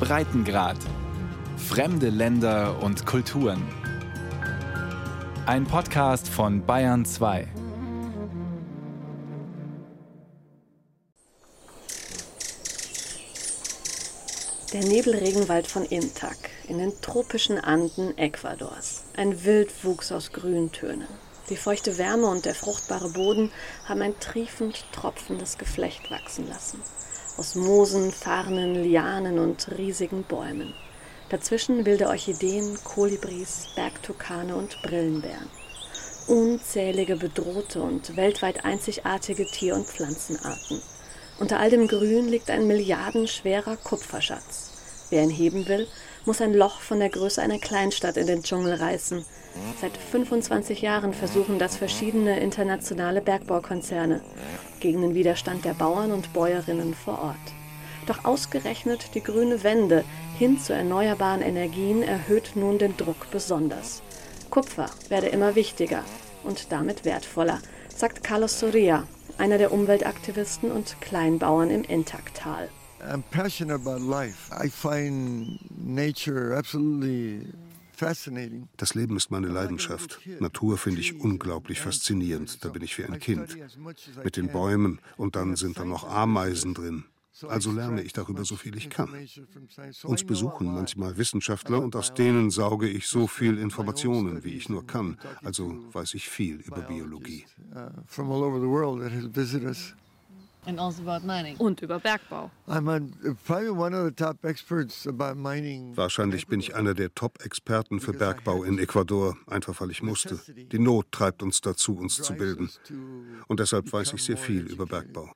Breitengrad. Fremde Länder und Kulturen. Ein Podcast von Bayern 2. Der Nebelregenwald von Intac in den tropischen Anden Ecuadors. Ein Wildwuchs aus Grüntönen. Die feuchte Wärme und der fruchtbare Boden haben ein triefend tropfendes Geflecht wachsen lassen aus Moosen, Farnen, Lianen und riesigen Bäumen. Dazwischen wilde Orchideen, Kolibris, Bergtukane und Brillenbären. Unzählige bedrohte und weltweit einzigartige Tier- und Pflanzenarten. Unter all dem Grün liegt ein milliardenschwerer Kupferschatz. Wer ihn heben will, muss ein Loch von der Größe einer Kleinstadt in den Dschungel reißen. Seit 25 Jahren versuchen das verschiedene internationale Bergbaukonzerne gegen den Widerstand der Bauern und Bäuerinnen vor Ort. Doch ausgerechnet die grüne Wende hin zu erneuerbaren Energien erhöht nun den Druck besonders. Kupfer werde immer wichtiger und damit wertvoller, sagt Carlos Soria, einer der Umweltaktivisten und Kleinbauern im Intaktal. I'm passionate about life. I find nature absolutely das Leben ist meine Leidenschaft. Natur finde ich unglaublich faszinierend. Da bin ich wie ein Kind. Mit den Bäumen und dann sind da noch Ameisen drin. Also lerne ich darüber so viel ich kann. Uns besuchen manchmal Wissenschaftler und aus denen sauge ich so viel Informationen, wie ich nur kann. Also weiß ich viel über Biologie. Also und über Bergbau. Wahrscheinlich bin ich einer der Top-Experten für Bergbau in Ecuador, einfach weil ich musste. Die Not treibt uns dazu, uns zu bilden. Und deshalb weiß ich sehr viel über Bergbau.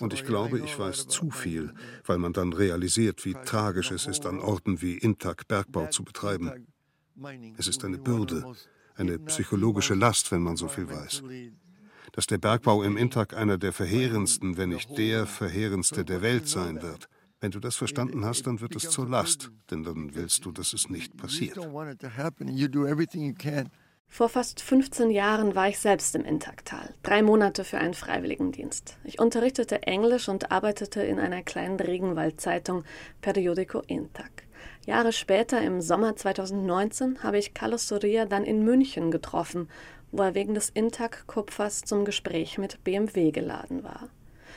Und ich glaube, ich weiß zu viel, weil man dann realisiert, wie tragisch es ist, an Orten wie Intak Bergbau zu betreiben. Es ist eine Bürde, eine psychologische Last, wenn man so viel weiß. Dass der Bergbau im Intak einer der verheerendsten, wenn nicht der verheerendste der Welt sein wird. Wenn du das verstanden hast, dann wird es zur Last, denn dann willst du, dass es nicht passiert. Vor fast 15 Jahren war ich selbst im Intaktal, drei Monate für einen Freiwilligendienst. Ich unterrichtete Englisch und arbeitete in einer kleinen Regenwaldzeitung Periodico Intac. Jahre später, im Sommer 2019, habe ich Carlos Soria dann in München getroffen, wo er wegen des Intac-Kupfers zum Gespräch mit BMW geladen war.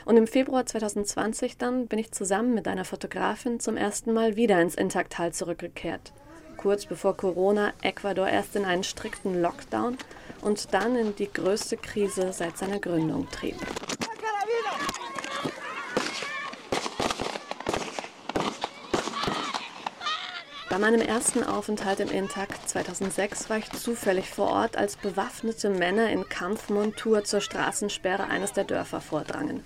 Und im Februar 2020 dann bin ich zusammen mit einer Fotografin zum ersten Mal wieder ins Intaktal zurückgekehrt kurz bevor Corona Ecuador erst in einen strikten Lockdown und dann in die größte Krise seit seiner Gründung trieb. Bei meinem ersten Aufenthalt im Intak 2006 war ich zufällig vor Ort, als bewaffnete Männer in Kampfmontur zur Straßensperre eines der Dörfer vordrangen.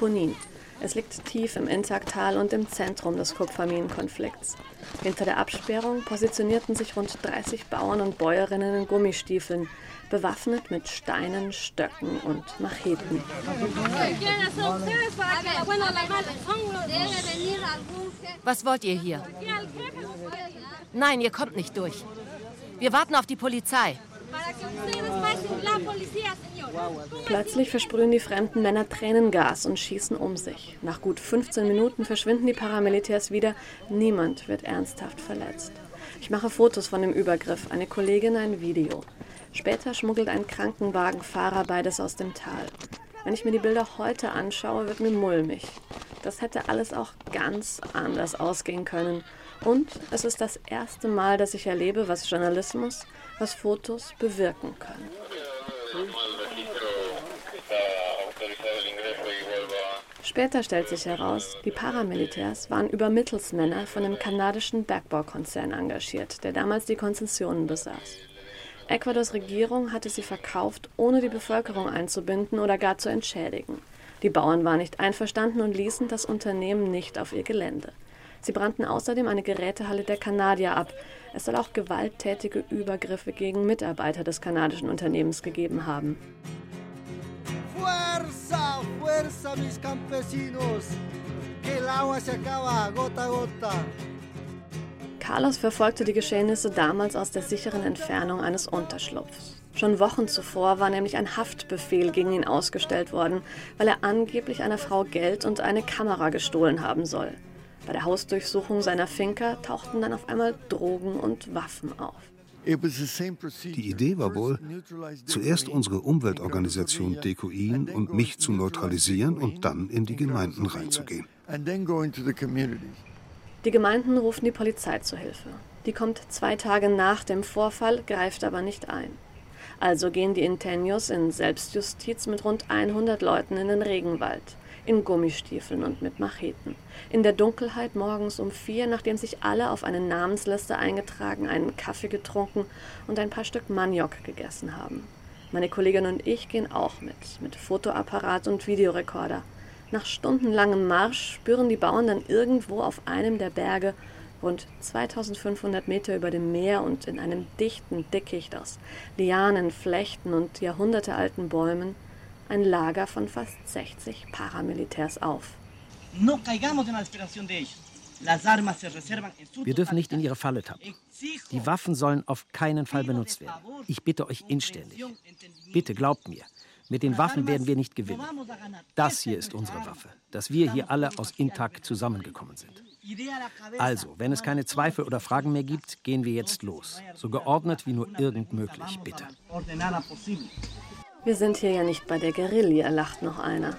Junin, es liegt tief im Intaktal und im Zentrum des Kupferminenkonflikts. Hinter der Absperrung positionierten sich rund 30 Bauern und Bäuerinnen in Gummistiefeln, bewaffnet mit Steinen, Stöcken und Macheten. Was wollt ihr hier? Nein, ihr kommt nicht durch. Wir warten auf die Polizei. Plötzlich versprühen die fremden Männer Tränengas und schießen um sich. Nach gut 15 Minuten verschwinden die Paramilitärs wieder. Niemand wird ernsthaft verletzt. Ich mache Fotos von dem Übergriff, eine Kollegin ein Video. Später schmuggelt ein Krankenwagenfahrer beides aus dem Tal. Wenn ich mir die Bilder heute anschaue, wird mir mulmig. Das hätte alles auch ganz anders ausgehen können. Und es ist das erste Mal, dass ich erlebe, was Journalismus, was Fotos bewirken können. Später stellt sich heraus, die Paramilitärs waren über Mittelsmänner von dem kanadischen Bergbaukonzern engagiert, der damals die Konzessionen besaß. Ecuadors Regierung hatte sie verkauft, ohne die Bevölkerung einzubinden oder gar zu entschädigen. Die Bauern waren nicht einverstanden und ließen das Unternehmen nicht auf ihr Gelände. Sie brannten außerdem eine Gerätehalle der Kanadier ab. Es soll auch gewalttätige Übergriffe gegen Mitarbeiter des kanadischen Unternehmens gegeben haben. Fuerza, fuerza, mis campesinos, que el agua se acaba gota gota. Carlos verfolgte die Geschehnisse damals aus der sicheren Entfernung eines Unterschlupfs. Schon Wochen zuvor war nämlich ein Haftbefehl gegen ihn ausgestellt worden, weil er angeblich einer Frau Geld und eine Kamera gestohlen haben soll. Bei der Hausdurchsuchung seiner Finca tauchten dann auf einmal Drogen und Waffen auf. Die Idee war wohl, zuerst unsere Umweltorganisation Decoin und mich zu neutralisieren und dann in die Gemeinden reinzugehen. Die Gemeinden rufen die Polizei zu Hilfe. Die kommt zwei Tage nach dem Vorfall, greift aber nicht ein. Also gehen die Integnos in Selbstjustiz mit rund 100 Leuten in den Regenwald in Gummistiefeln und mit Macheten. In der Dunkelheit morgens um vier, nachdem sich alle auf eine Namensliste eingetragen, einen Kaffee getrunken und ein paar Stück Maniok gegessen haben. Meine Kollegin und ich gehen auch mit, mit Fotoapparat und Videorekorder. Nach stundenlangem Marsch spüren die Bauern dann irgendwo auf einem der Berge, rund 2500 Meter über dem Meer und in einem dichten Dickicht aus Lianen, Flechten und jahrhundertealten Bäumen, ein Lager von fast 60 Paramilitärs auf. Wir dürfen nicht in ihre Falle tappen. Die Waffen sollen auf keinen Fall benutzt werden. Ich bitte euch inständig. Bitte glaubt mir, mit den Waffen werden wir nicht gewinnen. Das hier ist unsere Waffe, dass wir hier alle aus Intak zusammengekommen sind. Also, wenn es keine Zweifel oder Fragen mehr gibt, gehen wir jetzt los. So geordnet wie nur irgend möglich, bitte. Wir sind hier ja nicht bei der Guerilla, lacht noch einer.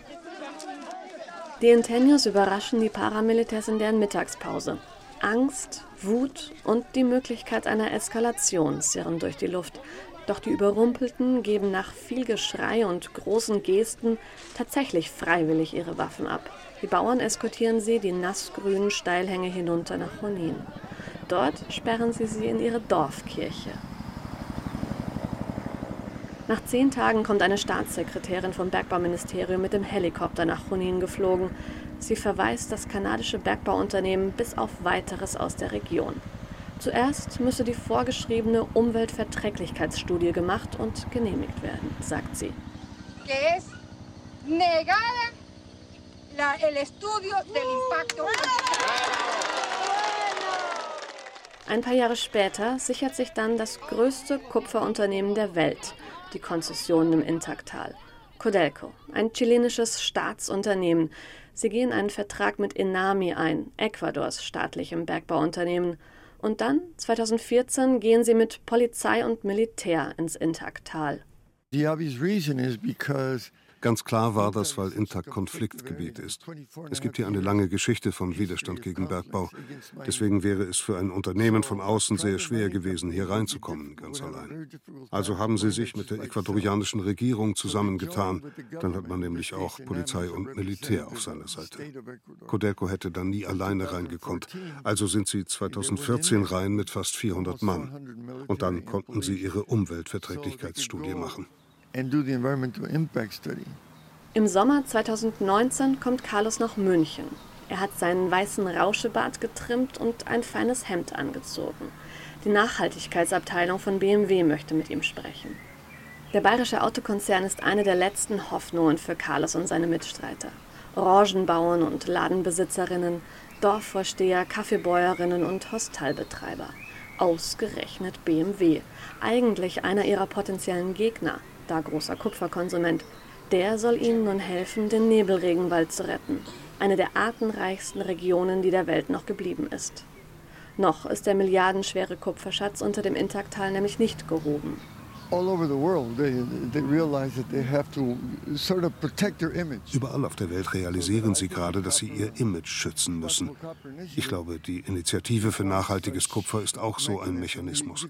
Die Integnos überraschen die Paramilitärs in deren Mittagspause. Angst, Wut und die Möglichkeit einer Eskalation zirren durch die Luft. Doch die Überrumpelten geben nach viel Geschrei und großen Gesten tatsächlich freiwillig ihre Waffen ab. Die Bauern eskortieren sie die nassgrünen Steilhänge hinunter nach Honin. Dort sperren sie sie in ihre Dorfkirche. Nach zehn Tagen kommt eine Staatssekretärin vom Bergbauministerium mit dem Helikopter nach Chunin geflogen. Sie verweist das kanadische Bergbauunternehmen bis auf weiteres aus der Region. Zuerst müsse die vorgeschriebene Umweltverträglichkeitsstudie gemacht und genehmigt werden, sagt sie. Ein paar Jahre später sichert sich dann das größte Kupferunternehmen der Welt, die Konzessionen im Intaktal. Codelco, ein chilenisches Staatsunternehmen. Sie gehen einen Vertrag mit Enami ein, Ecuadors staatlichem Bergbauunternehmen. Und dann, 2014, gehen sie mit Polizei und Militär ins Intaktal. The obvious reason is because Ganz klar war das, weil Intak Konfliktgebiet ist. Es gibt hier eine lange Geschichte von Widerstand gegen Bergbau. Deswegen wäre es für ein Unternehmen von außen sehr schwer gewesen, hier reinzukommen, ganz allein. Also haben sie sich mit der ecuadorianischen Regierung zusammengetan. Dann hat man nämlich auch Polizei und Militär auf seiner Seite. Codelco hätte dann nie alleine reingekonnt. Also sind sie 2014 rein mit fast 400 Mann. Und dann konnten sie ihre Umweltverträglichkeitsstudie machen and do the environmental impact study. Im Sommer 2019 kommt Carlos nach München. Er hat seinen weißen Rauschebart getrimmt und ein feines Hemd angezogen. Die Nachhaltigkeitsabteilung von BMW möchte mit ihm sprechen. Der bayerische Autokonzern ist eine der letzten Hoffnungen für Carlos und seine Mitstreiter. Orangenbauern und Ladenbesitzerinnen, Dorfvorsteher, Kaffeebäuerinnen und Hostelbetreiber. Ausgerechnet BMW, eigentlich einer ihrer potenziellen Gegner da großer Kupferkonsument. Der soll ihnen nun helfen, den Nebelregenwald zu retten, eine der artenreichsten Regionen, die der Welt noch geblieben ist. Noch ist der milliardenschwere Kupferschatz unter dem Intaktal nämlich nicht gehoben. Überall auf der Welt realisieren sie gerade, dass sie ihr Image schützen müssen. Ich glaube, die Initiative für nachhaltiges Kupfer ist auch so ein Mechanismus.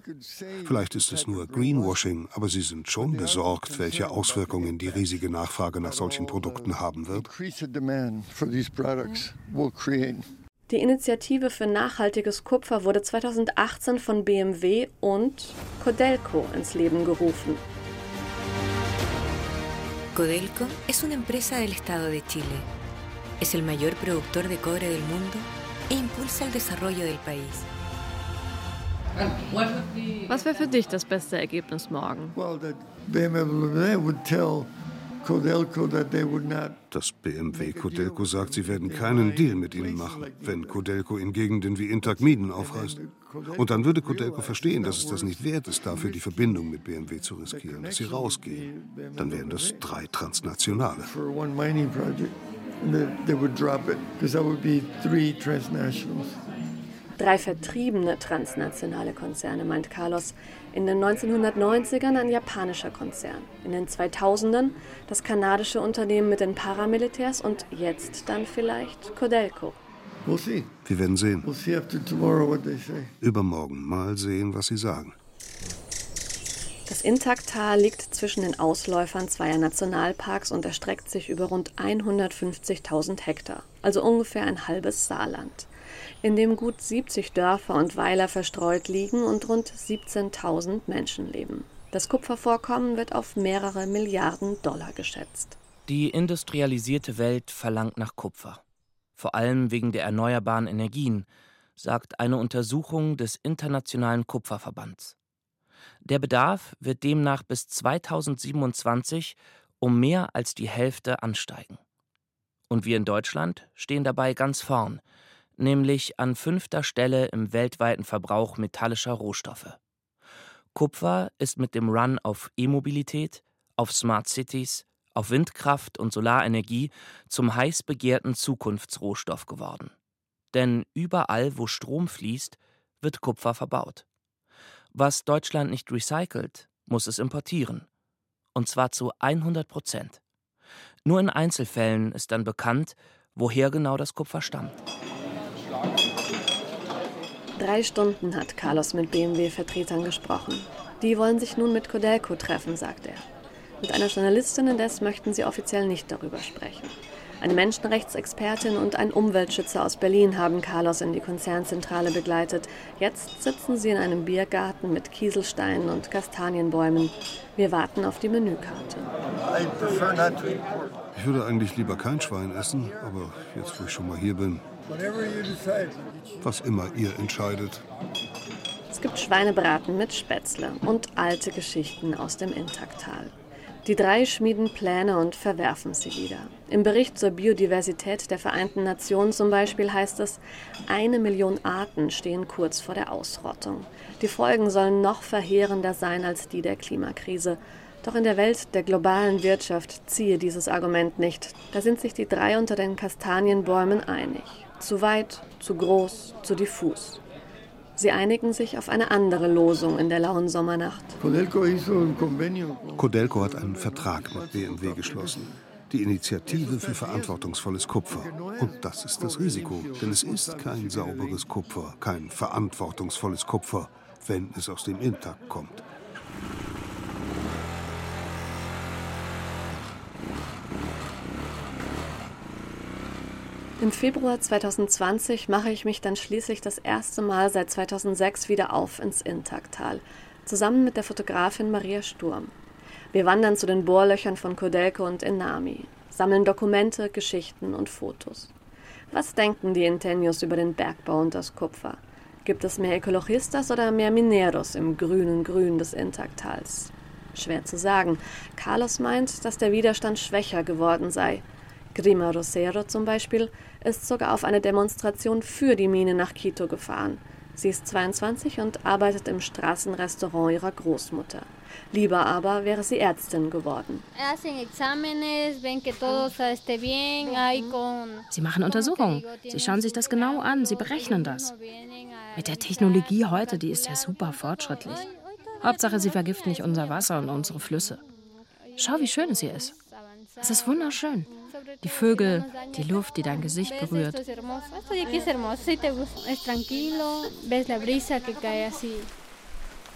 Vielleicht ist es nur Greenwashing, aber sie sind schon besorgt, welche Auswirkungen die riesige Nachfrage nach solchen Produkten haben wird. Die Initiative für nachhaltiges Kupfer wurde 2018 von BMW und Codelco ins Leben gerufen. Codelco es una empresa del Estado de Chile. Es el mayor productor de cobre del mundo e impulsa el desarrollo del país. Was wäre für dich das beste Ergebnis morgen? Well, that BMW would tell das BMW Codelco sagt, sie werden keinen Deal mit ihnen machen, wenn Codelco in Gegenden wie Intagmiden aufreißt. Und dann würde Codelco verstehen, dass es das nicht wert ist, dafür die Verbindung mit BMW zu riskieren, dass sie rausgehen. Dann wären das drei Transnationale. they would drop it because that would be three transnationals. Drei vertriebene transnationale Konzerne, meint Carlos. In den 1990ern ein japanischer Konzern, in den 2000ern das kanadische Unternehmen mit den Paramilitärs und jetzt dann vielleicht Codelco. Wir werden sehen. Übermorgen mal sehen, was sie sagen. Das Intaktal liegt zwischen den Ausläufern zweier Nationalparks und erstreckt sich über rund 150.000 Hektar, also ungefähr ein halbes Saarland in dem gut 70 Dörfer und Weiler verstreut liegen und rund 17.000 Menschen leben. Das Kupfervorkommen wird auf mehrere Milliarden Dollar geschätzt. Die industrialisierte Welt verlangt nach Kupfer. Vor allem wegen der erneuerbaren Energien, sagt eine Untersuchung des Internationalen Kupferverbands. Der Bedarf wird demnach bis 2027 um mehr als die Hälfte ansteigen. Und wir in Deutschland stehen dabei ganz vorn nämlich an fünfter Stelle im weltweiten Verbrauch metallischer Rohstoffe. Kupfer ist mit dem Run auf E-Mobilität, auf Smart Cities, auf Windkraft und Solarenergie zum heiß begehrten Zukunftsrohstoff geworden. Denn überall, wo Strom fließt, wird Kupfer verbaut. Was Deutschland nicht recycelt, muss es importieren. Und zwar zu 100 Prozent. Nur in Einzelfällen ist dann bekannt, woher genau das Kupfer stammt. Drei Stunden hat Carlos mit BMW-Vertretern gesprochen. Die wollen sich nun mit Codelco treffen, sagt er. Mit einer Journalistin indes möchten sie offiziell nicht darüber sprechen. Eine Menschenrechtsexpertin und ein Umweltschützer aus Berlin haben Carlos in die Konzernzentrale begleitet. Jetzt sitzen sie in einem Biergarten mit Kieselsteinen und Kastanienbäumen. Wir warten auf die Menükarte. Ich würde eigentlich lieber kein Schwein essen, aber jetzt, wo ich schon mal hier bin, was immer ihr entscheidet. Es gibt Schweinebraten mit Spätzle und alte Geschichten aus dem Intaktal. Die drei schmieden Pläne und verwerfen sie wieder. Im Bericht zur Biodiversität der Vereinten Nationen zum Beispiel heißt es, eine Million Arten stehen kurz vor der Ausrottung. Die Folgen sollen noch verheerender sein als die der Klimakrise. Doch in der Welt der globalen Wirtschaft ziehe dieses Argument nicht. Da sind sich die drei unter den Kastanienbäumen einig. Zu weit, zu groß, zu diffus. Sie einigen sich auf eine andere Losung in der lauen Sommernacht. Codelco hat einen Vertrag mit BMW geschlossen. Die Initiative für verantwortungsvolles Kupfer. Und das ist das Risiko, denn es ist kein sauberes Kupfer, kein verantwortungsvolles Kupfer, wenn es aus dem Intakt kommt. Im Februar 2020 mache ich mich dann schließlich das erste Mal seit 2006 wieder auf ins Intaktal, zusammen mit der Fotografin Maria Sturm. Wir wandern zu den Bohrlöchern von Kodelko und Inami, sammeln Dokumente, Geschichten und Fotos. Was denken die Intenios über den Bergbau und das Kupfer? Gibt es mehr Ecologistas oder mehr Mineros im grünen Grün des Intaktals? Schwer zu sagen. Carlos meint, dass der Widerstand schwächer geworden sei. Grima Rosero zum Beispiel ist sogar auf eine Demonstration für die Mine nach Quito gefahren. Sie ist 22 und arbeitet im Straßenrestaurant ihrer Großmutter. Lieber aber wäre sie Ärztin geworden. Sie machen Untersuchungen. Sie schauen sich das genau an. Sie berechnen das. Mit der Technologie heute, die ist ja super fortschrittlich. Hauptsache, sie vergiften nicht unser Wasser und unsere Flüsse. Schau, wie schön es hier ist. Es ist wunderschön. Die Vögel, die Luft, die dein Gesicht berührt.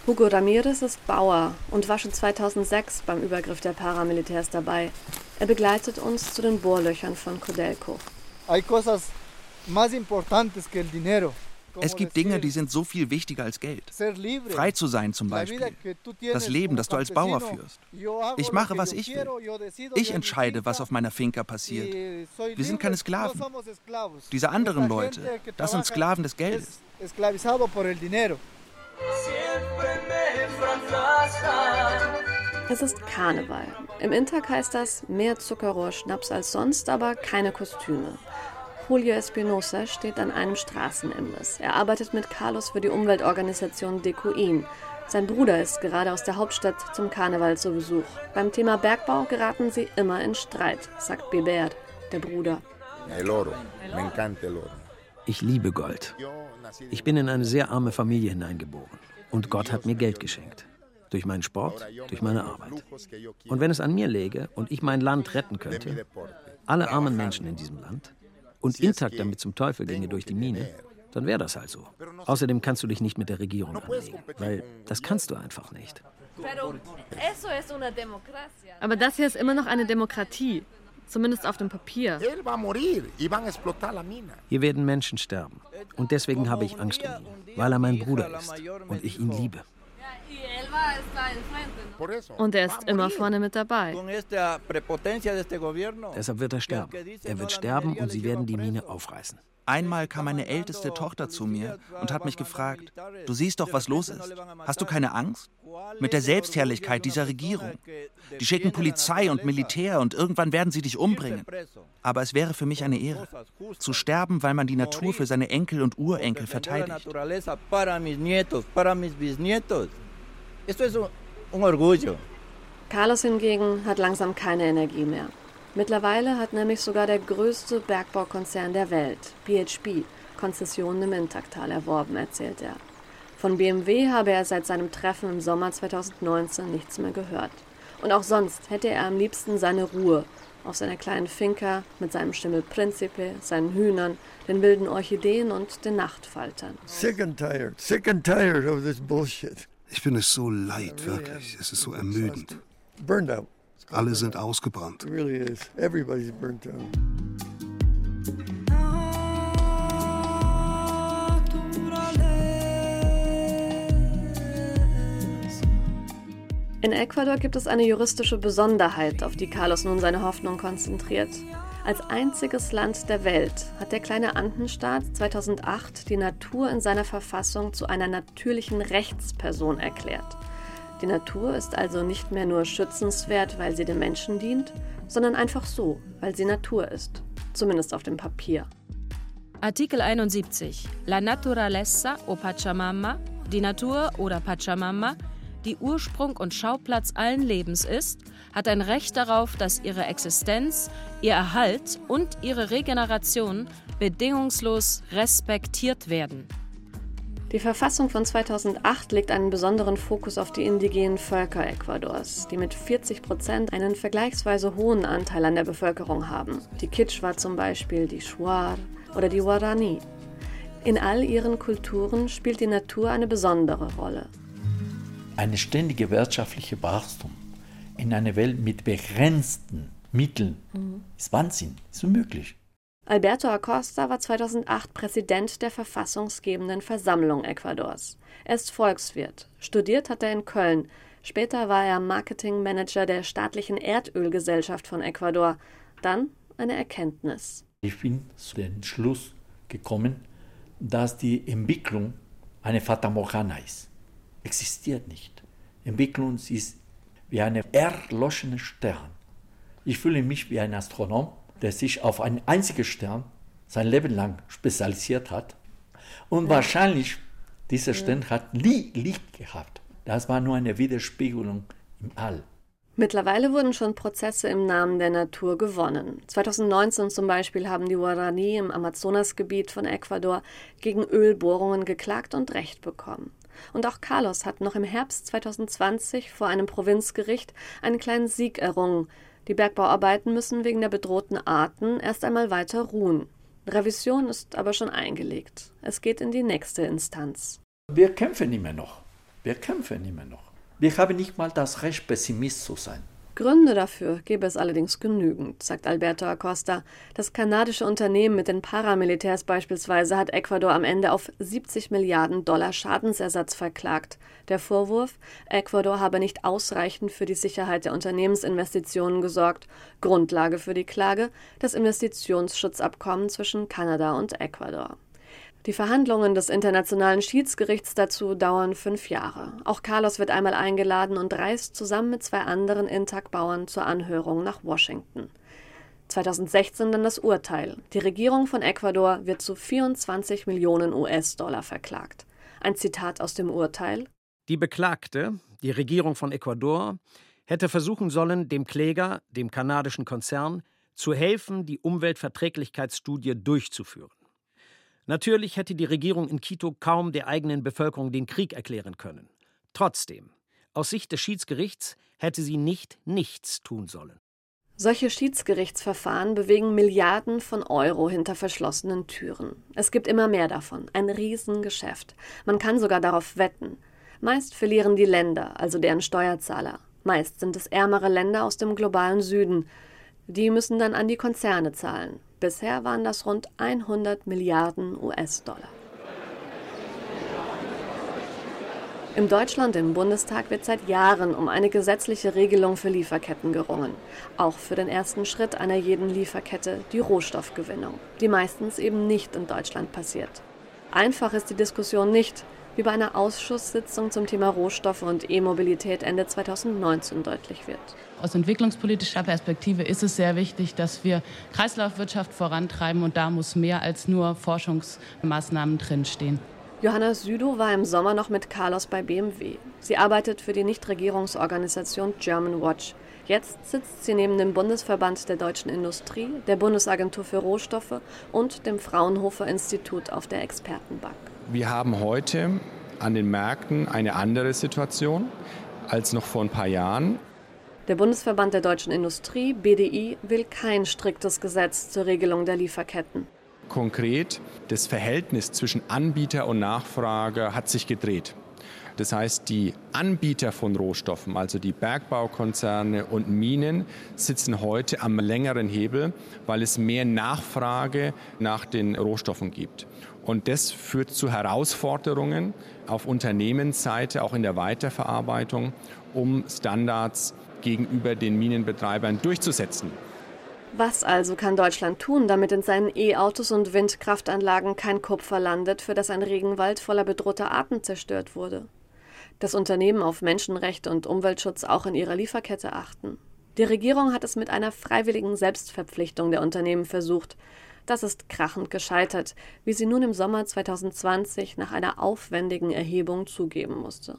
Hugo Ramirez ist Bauer und war schon 2006 beim Übergriff der Paramilitärs dabei. Er begleitet uns zu den Bohrlöchern von Codelco. Hay cosas más importantes que el dinero. Es gibt Dinge, die sind so viel wichtiger als Geld. Frei zu sein zum Beispiel. Das Leben, das du als Bauer führst. Ich mache, was ich will. Ich entscheide, was auf meiner Finca passiert. Wir sind keine Sklaven. Diese anderen Leute, das sind Sklaven des Geldes. Es ist Karneval. Im Interk heißt das mehr Zuckerrohr Schnaps als sonst, aber keine Kostüme. Julio Espinosa steht an einem Straßenimbiss. Er arbeitet mit Carlos für die Umweltorganisation Decoin. Sein Bruder ist gerade aus der Hauptstadt zum Karneval zu Besuch. Beim Thema Bergbau geraten sie immer in Streit, sagt Bibert. der Bruder. Ich liebe Gold. Ich bin in eine sehr arme Familie hineingeboren. Und Gott hat mir Geld geschenkt. Durch meinen Sport, durch meine Arbeit. Und wenn es an mir läge und ich mein Land retten könnte, alle armen Menschen in diesem Land, und intakt damit zum Teufel ginge durch die Mine, dann wäre das halt so. Außerdem kannst du dich nicht mit der Regierung anlegen, weil das kannst du einfach nicht. Aber das hier ist immer noch eine Demokratie. Zumindest auf dem Papier. Hier werden Menschen sterben. Und deswegen habe ich Angst um ihn, weil er mein Bruder ist und ich ihn liebe. Und er ist immer vorne mit dabei. Deshalb wird er sterben. Er wird sterben und sie werden die Mine aufreißen. Einmal kam meine älteste Tochter zu mir und hat mich gefragt, du siehst doch, was los ist. Hast du keine Angst? Mit der Selbstherrlichkeit dieser Regierung. Die schicken Polizei und Militär und irgendwann werden sie dich umbringen. Aber es wäre für mich eine Ehre, zu sterben, weil man die Natur für seine Enkel und Urenkel verteidigt. Carlos hingegen hat langsam keine Energie mehr. Mittlerweile hat nämlich sogar der größte Bergbaukonzern der Welt, BHP, Konzessionen im Intaktal erworben, erzählt er. Von BMW habe er seit seinem Treffen im Sommer 2019 nichts mehr gehört. Und auch sonst hätte er am liebsten seine Ruhe auf seiner kleinen Finca mit seinem Stimmel Principe, seinen Hühnern, den wilden Orchideen und den Nachtfaltern. Sick and tired, sick and tired of this bullshit. Ich bin es so leid, wirklich. Es ist so ermüdend. Alle sind ausgebrannt. In Ecuador gibt es eine juristische Besonderheit, auf die Carlos nun seine Hoffnung konzentriert. Als einziges Land der Welt hat der kleine Andenstaat 2008 die Natur in seiner Verfassung zu einer natürlichen Rechtsperson erklärt. Die Natur ist also nicht mehr nur schützenswert, weil sie dem Menschen dient, sondern einfach so, weil sie Natur ist. Zumindest auf dem Papier. Artikel 71. La naturaleza o Pachamama, die Natur oder Pachamama, die Ursprung und Schauplatz allen Lebens ist, hat ein Recht darauf, dass ihre Existenz, ihr Erhalt und ihre Regeneration bedingungslos respektiert werden. Die Verfassung von 2008 legt einen besonderen Fokus auf die indigenen Völker Ecuadors, die mit 40 Prozent einen vergleichsweise hohen Anteil an der Bevölkerung haben. Die Kichwa zum Beispiel, die Shuar oder die Guarani. In all ihren Kulturen spielt die Natur eine besondere Rolle. Eine ständige wirtschaftliche Wachstum in einer Welt mit begrenzten Mitteln mhm. ist Wahnsinn, ist unmöglich. Alberto Acosta war 2008 Präsident der verfassungsgebenden Versammlung Ecuadors. Er ist Volkswirt. Studiert hat er in Köln. Später war er Marketingmanager der staatlichen Erdölgesellschaft von Ecuador. Dann eine Erkenntnis. Ich bin zu dem Schluss gekommen, dass die Entwicklung eine Fata Morgana ist. Existiert nicht. Entwicklung ist wie ein erloschener Stern. Ich fühle mich wie ein Astronom der sich auf einen einzigen Stern sein Leben lang spezialisiert hat. Und ja. wahrscheinlich, dieser Stern hat nie Licht gehabt. Das war nur eine Widerspiegelung im All. Mittlerweile wurden schon Prozesse im Namen der Natur gewonnen. 2019 zum Beispiel haben die Guarani im Amazonasgebiet von Ecuador gegen Ölbohrungen geklagt und Recht bekommen. Und auch Carlos hat noch im Herbst 2020 vor einem Provinzgericht einen kleinen Sieg errungen, die Bergbauarbeiten müssen wegen der bedrohten Arten erst einmal weiter ruhen. Revision ist aber schon eingelegt. Es geht in die nächste Instanz. Wir kämpfen immer noch. Wir kämpfen immer noch. Wir haben nicht mal das Recht, Pessimist zu sein. Gründe dafür gäbe es allerdings genügend, sagt Alberto Acosta. Das kanadische Unternehmen mit den Paramilitärs beispielsweise hat Ecuador am Ende auf 70 Milliarden Dollar Schadensersatz verklagt. Der Vorwurf, Ecuador habe nicht ausreichend für die Sicherheit der Unternehmensinvestitionen gesorgt. Grundlage für die Klage das Investitionsschutzabkommen zwischen Kanada und Ecuador. Die Verhandlungen des Internationalen Schiedsgerichts dazu dauern fünf Jahre. Auch Carlos wird einmal eingeladen und reist zusammen mit zwei anderen Intak-Bauern zur Anhörung nach Washington. 2016 dann das Urteil. Die Regierung von Ecuador wird zu 24 Millionen US-Dollar verklagt. Ein Zitat aus dem Urteil. Die Beklagte, die Regierung von Ecuador, hätte versuchen sollen, dem Kläger, dem kanadischen Konzern, zu helfen, die Umweltverträglichkeitsstudie durchzuführen. Natürlich hätte die Regierung in Quito kaum der eigenen Bevölkerung den Krieg erklären können. Trotzdem, aus Sicht des Schiedsgerichts hätte sie nicht nichts tun sollen. Solche Schiedsgerichtsverfahren bewegen Milliarden von Euro hinter verschlossenen Türen. Es gibt immer mehr davon. Ein Riesengeschäft. Man kann sogar darauf wetten. Meist verlieren die Länder, also deren Steuerzahler. Meist sind es ärmere Länder aus dem globalen Süden. Die müssen dann an die Konzerne zahlen. Bisher waren das rund 100 Milliarden US-Dollar. Im Deutschland im Bundestag wird seit Jahren um eine gesetzliche Regelung für Lieferketten gerungen. Auch für den ersten Schritt einer jeden Lieferkette, die Rohstoffgewinnung, die meistens eben nicht in Deutschland passiert. Einfach ist die Diskussion nicht, wie bei einer Ausschusssitzung zum Thema Rohstoffe und E-Mobilität Ende 2019 deutlich wird. Aus entwicklungspolitischer Perspektive ist es sehr wichtig, dass wir Kreislaufwirtschaft vorantreiben und da muss mehr als nur Forschungsmaßnahmen drinstehen. Johanna Südow war im Sommer noch mit Carlos bei BMW. Sie arbeitet für die Nichtregierungsorganisation German Watch. Jetzt sitzt sie neben dem Bundesverband der deutschen Industrie, der Bundesagentur für Rohstoffe und dem Fraunhofer Institut auf der Expertenbank. Wir haben heute an den Märkten eine andere Situation als noch vor ein paar Jahren. Der Bundesverband der deutschen Industrie, BDI, will kein striktes Gesetz zur Regelung der Lieferketten konkret, das Verhältnis zwischen Anbieter und Nachfrage hat sich gedreht. Das heißt, die Anbieter von Rohstoffen, also die Bergbaukonzerne und Minen, sitzen heute am längeren Hebel, weil es mehr Nachfrage nach den Rohstoffen gibt. Und das führt zu Herausforderungen auf Unternehmensseite, auch in der Weiterverarbeitung, um Standards gegenüber den Minenbetreibern durchzusetzen. Was also kann Deutschland tun, damit in seinen E-Autos und Windkraftanlagen kein Kupfer landet, für das ein Regenwald voller bedrohter Arten zerstört wurde? Das Unternehmen auf Menschenrechte und Umweltschutz auch in ihrer Lieferkette achten. Die Regierung hat es mit einer freiwilligen Selbstverpflichtung der Unternehmen versucht. Das ist krachend gescheitert, wie sie nun im Sommer 2020 nach einer aufwendigen Erhebung zugeben musste.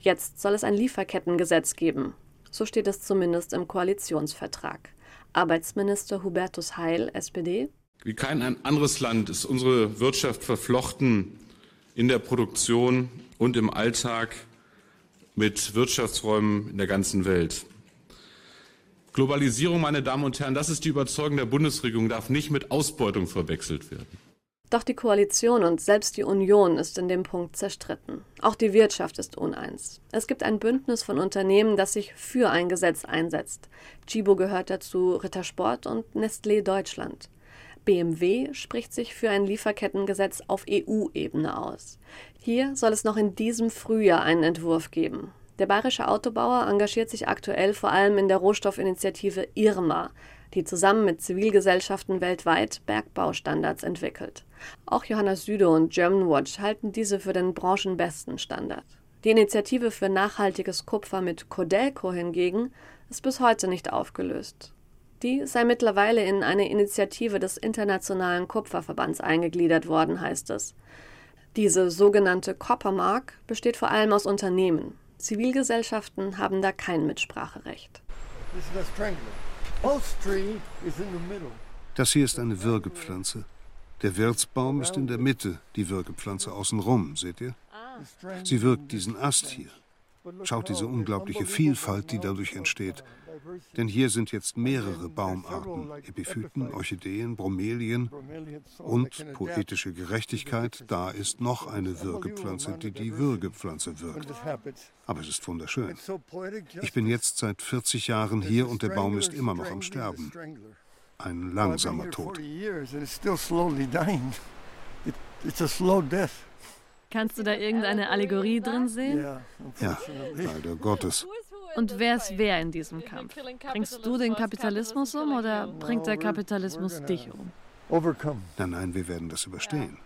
Jetzt soll es ein Lieferkettengesetz geben. So steht es zumindest im Koalitionsvertrag. Arbeitsminister Hubertus Heil, SPD. Wie kein anderes Land ist unsere Wirtschaft verflochten in der Produktion und im Alltag mit Wirtschaftsräumen in der ganzen Welt. Globalisierung, meine Damen und Herren, das ist die Überzeugung der Bundesregierung, darf nicht mit Ausbeutung verwechselt werden. Doch die Koalition und selbst die Union ist in dem Punkt zerstritten. Auch die Wirtschaft ist uneins. Es gibt ein Bündnis von Unternehmen, das sich für ein Gesetz einsetzt. Chibo gehört dazu, Rittersport und Nestlé Deutschland. BMW spricht sich für ein Lieferkettengesetz auf EU-Ebene aus. Hier soll es noch in diesem Frühjahr einen Entwurf geben. Der bayerische Autobauer engagiert sich aktuell vor allem in der Rohstoffinitiative IRMA, die zusammen mit Zivilgesellschaften weltweit Bergbaustandards entwickelt. Auch Johannes Süde und German Watch halten diese für den branchenbesten Standard. Die Initiative für nachhaltiges Kupfer mit Codelco hingegen ist bis heute nicht aufgelöst. Die sei mittlerweile in eine Initiative des Internationalen Kupferverbands eingegliedert worden, heißt es. Diese sogenannte Coppermark besteht vor allem aus Unternehmen. Zivilgesellschaften haben da kein Mitspracherecht. Das hier ist eine Würgepflanze. Der Wirtsbaum ist in der Mitte, die Würgepflanze außenrum, seht ihr? Sie wirkt diesen Ast hier. Schaut diese unglaubliche Vielfalt, die dadurch entsteht. Denn hier sind jetzt mehrere Baumarten, Epiphyten, Orchideen, Bromelien und poetische Gerechtigkeit, da ist noch eine Würgepflanze, die die Würgepflanze wirkt. Aber es ist wunderschön. Ich bin jetzt seit 40 Jahren hier und der Baum ist immer noch am Sterben. Ein langsamer Tod. Kannst du da irgendeine Allegorie drin sehen? Ja, leider Gottes. Und wer ist wer in diesem Kampf? Bringst du den Kapitalismus um oder bringt der Kapitalismus dich um? Nein, nein, wir werden das überstehen.